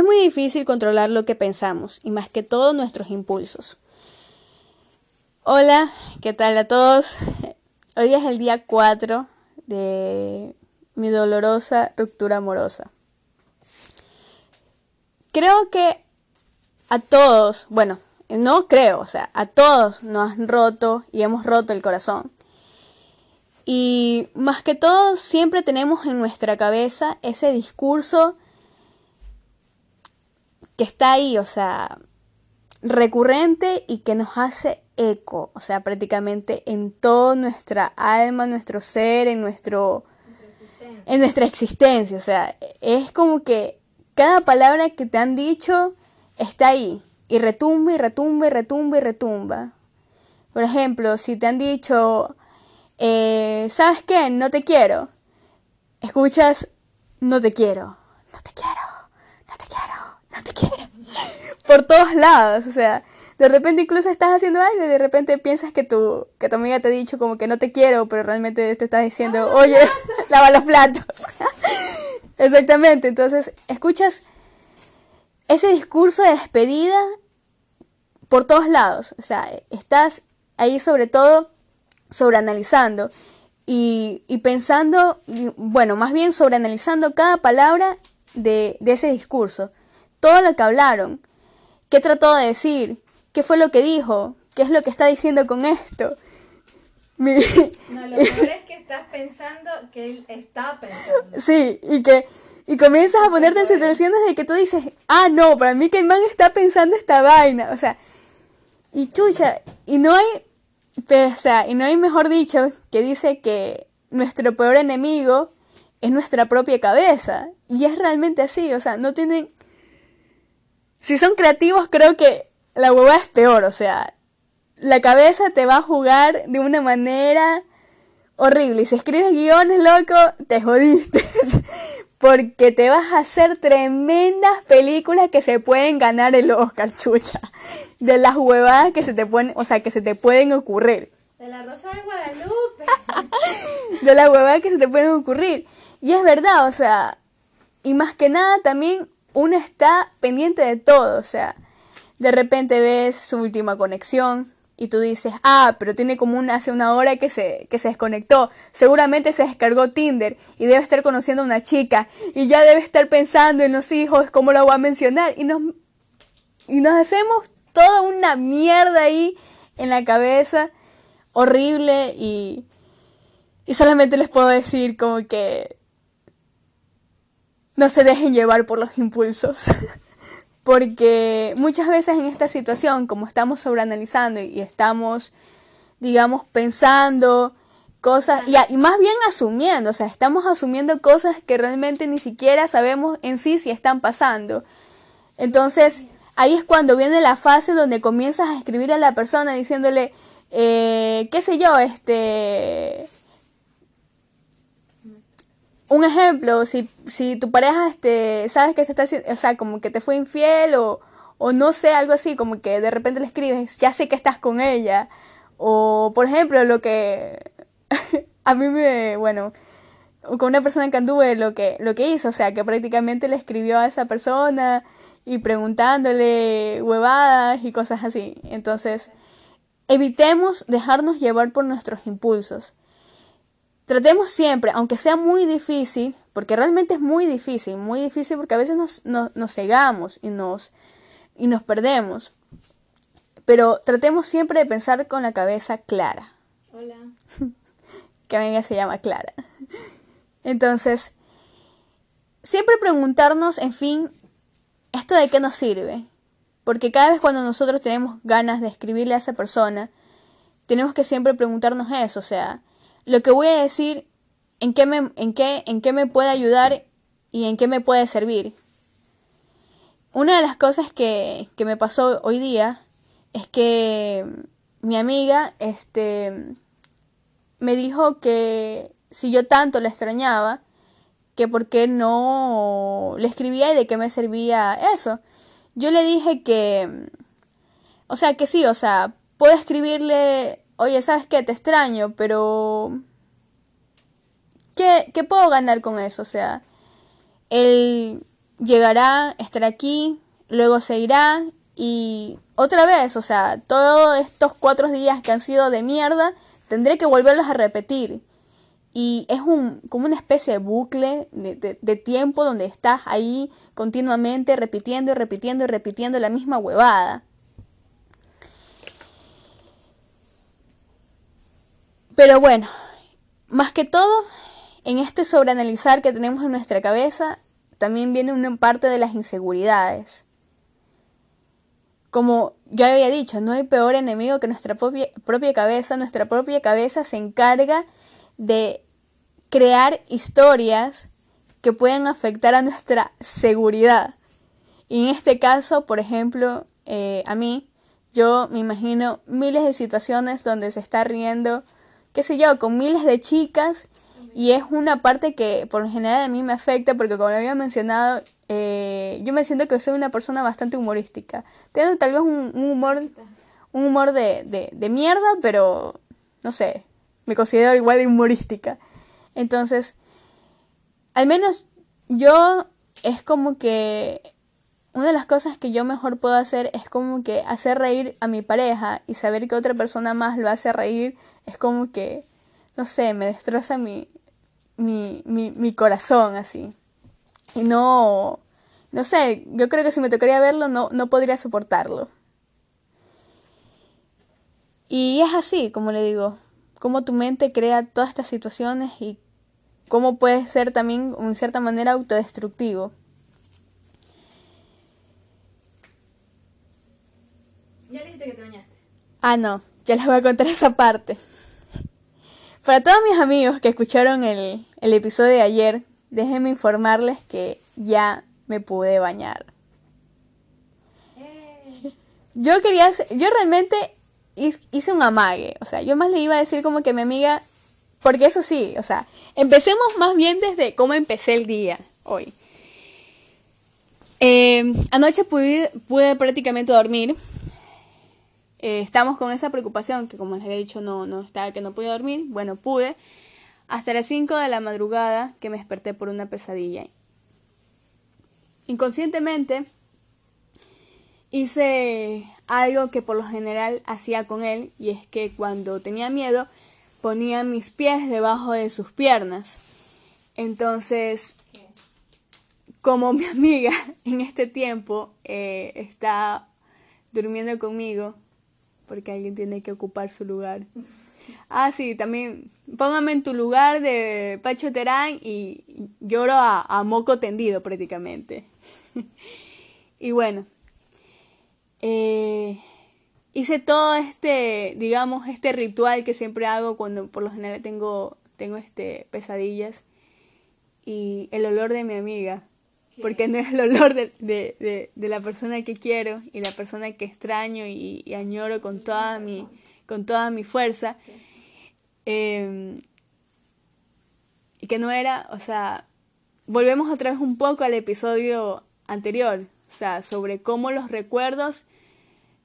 Es muy difícil controlar lo que pensamos y más que todo nuestros impulsos. Hola, ¿qué tal a todos? Hoy es el día 4 de mi dolorosa ruptura amorosa. Creo que a todos, bueno, no creo, o sea, a todos nos han roto y hemos roto el corazón. Y más que todo, siempre tenemos en nuestra cabeza ese discurso que está ahí, o sea, recurrente y que nos hace eco, o sea, prácticamente en toda nuestra alma, nuestro ser, en nuestro en nuestra existencia, o sea, es como que cada palabra que te han dicho está ahí y retumba y retumba y retumba y retumba. Por ejemplo, si te han dicho, eh, ¿sabes qué? No te quiero. Escuchas, no te quiero, no te quiero, no te quiero, no te quiero. Por todos lados, o sea, de repente incluso estás haciendo algo y de repente piensas que tu, que tu amiga te ha dicho como que no te quiero, pero realmente te está diciendo, oye, lava los platos. Exactamente, entonces escuchas ese discurso de despedida por todos lados, o sea, estás ahí sobre todo sobreanalizando y, y pensando, bueno, más bien sobreanalizando cada palabra de, de ese discurso, todo lo que hablaron, qué trató de decir, qué fue lo que dijo, qué es lo que está diciendo con esto. No, lo peor es que estás pensando que él está pensando. Sí, y que y comienzas a ponerte en situaciones de que tú dices, ah, no, para mí que el man está pensando esta vaina, o sea, y chucha, y no hay, pero, o sea, y no hay mejor dicho que dice que nuestro peor enemigo es nuestra propia cabeza, y es realmente así, o sea, no tienen, si son creativos creo que la hueva es peor, o sea, la cabeza te va a jugar de una manera horrible. Y si escribes guiones, loco, te jodiste. Porque te vas a hacer tremendas películas que se pueden ganar el Oscar, chucha. De las huevadas que se te pueden, o sea, que se te pueden ocurrir. De la Rosa de Guadalupe. de las huevadas que se te pueden ocurrir. Y es verdad, o sea, y más que nada también uno está pendiente de todo, o sea, de repente ves su última conexión y tú dices, ah, pero tiene como una, hace una hora que se, que se desconectó. Seguramente se descargó Tinder y debe estar conociendo a una chica y ya debe estar pensando en los hijos, cómo lo voy a mencionar. Y nos, y nos hacemos toda una mierda ahí en la cabeza, horrible y, y solamente les puedo decir como que no se dejen llevar por los impulsos. Porque muchas veces en esta situación, como estamos sobreanalizando y estamos, digamos, pensando cosas y, más bien asumiendo, o sea, estamos asumiendo cosas que realmente ni siquiera sabemos en sí si están pasando. Entonces, ahí es cuando viene la fase donde comienzas a escribir a la persona diciéndole, eh, qué sé yo, este, un ejemplo, si, si tu pareja, este, sabes que se está o sea, como que te fue infiel o, o no sé, algo así, como que de repente le escribes, ya sé que estás con ella. O, por ejemplo, lo que a mí me, bueno, con una persona que anduve, lo que, lo que hizo, o sea, que prácticamente le escribió a esa persona y preguntándole huevadas y cosas así. Entonces, evitemos dejarnos llevar por nuestros impulsos. Tratemos siempre, aunque sea muy difícil, porque realmente es muy difícil, muy difícil porque a veces nos, nos, cegamos y nos, y nos perdemos. Pero tratemos siempre de pensar con la cabeza clara. Hola. que amiga se llama Clara. Entonces, siempre preguntarnos, en fin, ¿esto de qué nos sirve? Porque cada vez cuando nosotros tenemos ganas de escribirle a esa persona, tenemos que siempre preguntarnos eso, o sea, lo que voy a decir, en qué me, en qué, en qué me puede ayudar y en qué me puede servir. Una de las cosas que, que me pasó hoy día es que mi amiga este, me dijo que si yo tanto la extrañaba, que por qué no le escribía y de qué me servía eso. Yo le dije que, o sea, que sí, o sea, puedo escribirle oye, ¿sabes qué? Te extraño, pero... ¿Qué, ¿Qué puedo ganar con eso? O sea, el llegará, estará aquí, luego se irá y otra vez, o sea, todos estos cuatro días que han sido de mierda, tendré que volverlos a repetir. Y es un, como una especie de bucle de, de tiempo donde estás ahí continuamente repitiendo y repitiendo y repitiendo la misma huevada. Pero bueno, más que todo, en este sobreanalizar que tenemos en nuestra cabeza, también viene una parte de las inseguridades. Como ya había dicho, no hay peor enemigo que nuestra propia, propia cabeza. Nuestra propia cabeza se encarga de crear historias que pueden afectar a nuestra seguridad. Y en este caso, por ejemplo, eh, a mí, yo me imagino miles de situaciones donde se está riendo, qué sé yo, con miles de chicas y es una parte que por lo general a mí me afecta porque como lo había mencionado, eh, yo me siento que soy una persona bastante humorística. Tengo tal vez un, humor, un humor de, de, mierda, pero no sé, me considero igual de humorística. Entonces, al menos yo es como que una de las cosas que yo mejor puedo hacer es como que hacer reír a mi pareja y saber que otra persona más lo hace reír es como que, no sé, me destroza mi, mi, mi, mi corazón así. Y no, no sé, yo creo que si me tocaría verlo no, no podría soportarlo. Y es así, como le digo, cómo tu mente crea todas estas situaciones y cómo puede ser también, en cierta manera, autodestructivo. ¿Ya dijiste que te bañaste? Ah, no, ya les voy a contar esa parte. Para todos mis amigos que escucharon el, el episodio de ayer, déjenme informarles que ya me pude bañar. Yo quería, yo realmente hice un amague, o sea, yo más le iba a decir como que mi amiga, porque eso sí, o sea, empecemos más bien desde cómo empecé el día hoy. Eh, anoche pude, pude prácticamente dormir. Eh, estamos con esa preocupación que como les había dicho no, no estaba que no podía dormir. Bueno, pude hasta las 5 de la madrugada que me desperté por una pesadilla. Inconscientemente hice algo que por lo general hacía con él y es que cuando tenía miedo ponía mis pies debajo de sus piernas. Entonces, como mi amiga en este tiempo eh, está durmiendo conmigo, porque alguien tiene que ocupar su lugar. Ah, sí, también póngame en tu lugar de Pacho Terán y lloro a, moco tendido prácticamente. y bueno, eh, hice todo este, digamos, este ritual que siempre hago cuando por lo general tengo, tengo este, pesadillas y el olor de mi amiga. Porque no es el olor de, de, de, la persona que quiero y la persona que extraño y, añoro con toda mi, con toda mi fuerza. Em, y que no era, o sea, volvemos otra vez un poco al episodio anterior, o sea, sobre cómo los recuerdos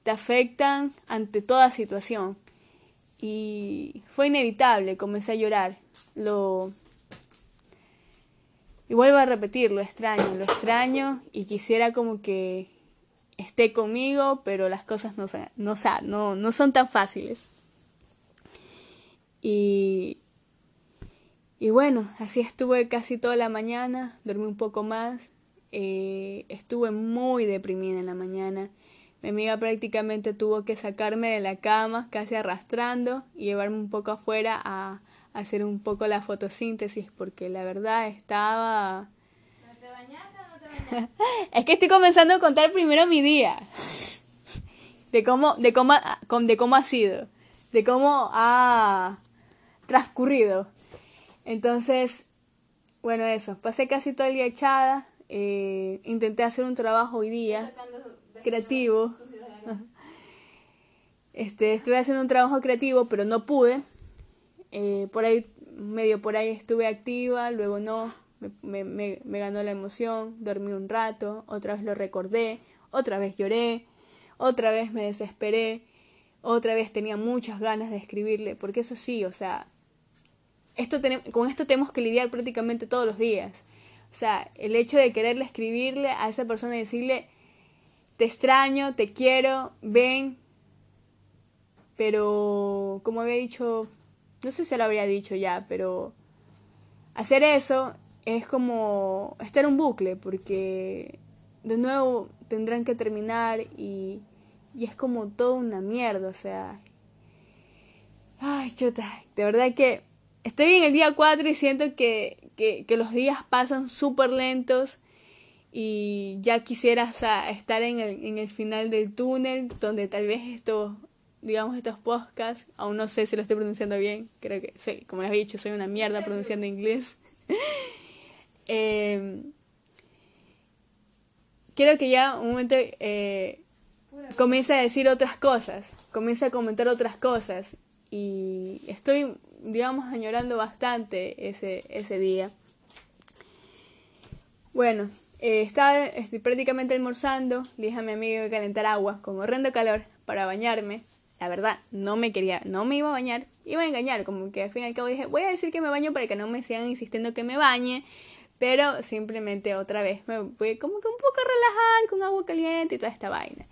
te afectan ante toda situación. Y fue inevitable, comencé a llorar. Lo y vuelvo a repetir, lo extraño, lo extraño y quisiera como que esté conmigo, pero las cosas no son, no, no, no son tan fáciles. Y, y bueno, así estuve casi toda la mañana, dormí un poco más, eh, estuve muy deprimida en la mañana. Mi amiga prácticamente tuvo que sacarme de la cama, casi arrastrando, y llevarme un poco afuera a, hacer un poco la fotosíntesis, porque la verdad estaba... ¿No te bañaste o no te bañaste? es que estoy comenzando a contar primero mi día. De cómo, de cómo, de cómo ha sido. De cómo ha, transcurrido. Entonces, bueno, eso, pasé casi todo el día echada, eh, intenté hacer un trabajo hoy día creativo. Este, estuve haciendo un trabajo creativo, pero no pude. Eh, por ahí, medio por ahí estuve activa, luego no, me, me, me ganó la emoción, dormí un rato, otra vez lo recordé, otra vez lloré, otra vez me desesperé, otra vez tenía muchas ganas de escribirle, porque eso sí, o sea, esto con esto tenemos que lidiar prácticamente todos los días. O sea, el hecho de quererle escribirle a esa persona y decirle, te extraño, te quiero, ven. Pero, como había dicho, no sé si lo habría dicho ya, pero hacer eso es como estar en un bucle, porque de nuevo tendrán que terminar y, y es como todo una mierda, o sea. Ay, chuta, de verdad que estoy en el día 4 y siento que, que, que los días pasan súper lentos y ya quisiera estar en el, en el final del túnel, donde tal vez estos, digamos, estos podcasts, aún no sé si lo estoy pronunciando bien, creo que, soy, como les he dicho, soy una mierda pronunciando inglés. eh, quiero que ya un momento eh, comience a decir otras cosas, comience a comentar otras cosas y estoy, digamos, añorando bastante ese, ese día. Bueno, eh, estaba estoy prácticamente almorzando, le dije a mi amigo calentar agua con horrendo calor para bañarme. La verdad, no me quería, no me iba a bañar, iba a engañar, como que al fin y al cabo dije, voy a decir que me baño para que no me sigan insistiendo que me bañe, pero simplemente otra vez me voy como que un poco a relajar con agua caliente y toda esta vaina.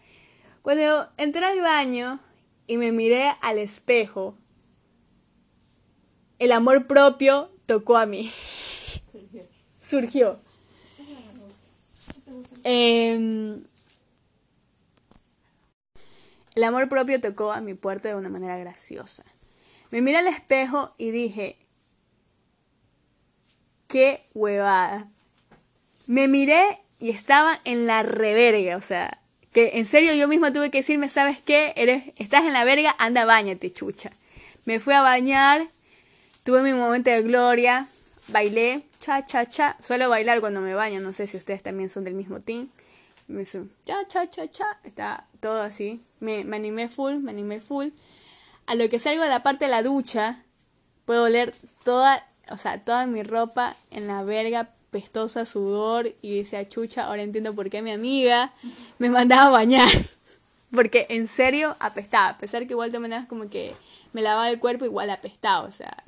Cuando entré al baño y me miré al espejo, el amor propio tocó a mí. Surgió. Surgió. Eh, el amor propio tocó a mi puerta de una manera graciosa. Me miré al espejo y dije, qué huevada. Me miré y estaba en la reverga, o sea, que en serio yo misma tuve que decirme, ¿sabes qué? Eres, estás en la verga, anda, bañate, chucha. Me fui a bañar, tuve mi momento de gloria, bailé, cha, cha, cha. Suelo bailar cuando me baño, no sé si ustedes también son del mismo team. Me hizo, cha, cha, cha, cha. Está todo así. Me, me animé full, me animé full. A lo que salgo de la parte de la ducha, puedo oler toda, o sea, toda mi ropa en la verga, pestosa, sudor. Y decía, chucha, ahora entiendo por qué mi amiga me mandaba a bañar. Porque en serio apestaba. A pesar que igual de maneras como que me lavaba el cuerpo, igual apestaba. O sea,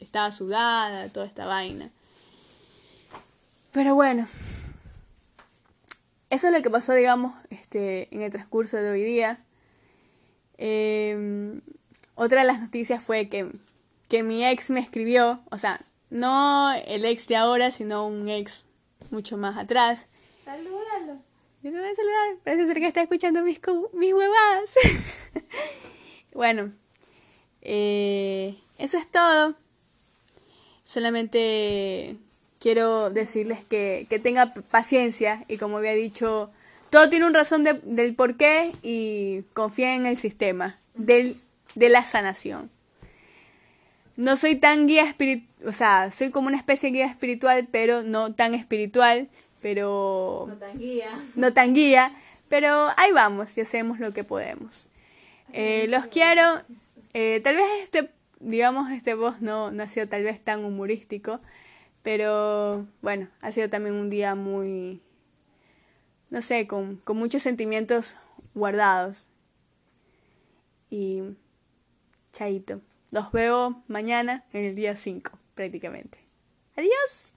estaba sudada, toda esta vaina. Pero bueno, eso es lo que pasó, digamos, este, en el transcurso de hoy día. Eh, otra de las noticias fue que, que mi ex me escribió, o sea, no el ex de ahora, sino un ex mucho más atrás. Salúdalo. Yo lo voy a saludar, parece ser que está escuchando mis, mis huevadas. bueno, eh, eso es todo. Solamente quiero decirles que, que tenga paciencia y como había dicho, todo tiene un razón de, del por qué y confía en el sistema del, de la sanación. No soy tan guía espiritual, o sea, soy como una especie de guía espiritual, pero no tan espiritual, pero... No tan guía. No tan guía, pero ahí vamos y hacemos lo que podemos. Eh, los quiero. Eh, tal vez este digamos, este voz no, no ha sido tal vez tan humorístico, pero bueno, ha sido también un día muy, no sé, con, con muchos sentimientos guardados. Y chaito. Los veo mañana en el día 5, prácticamente. Adiós.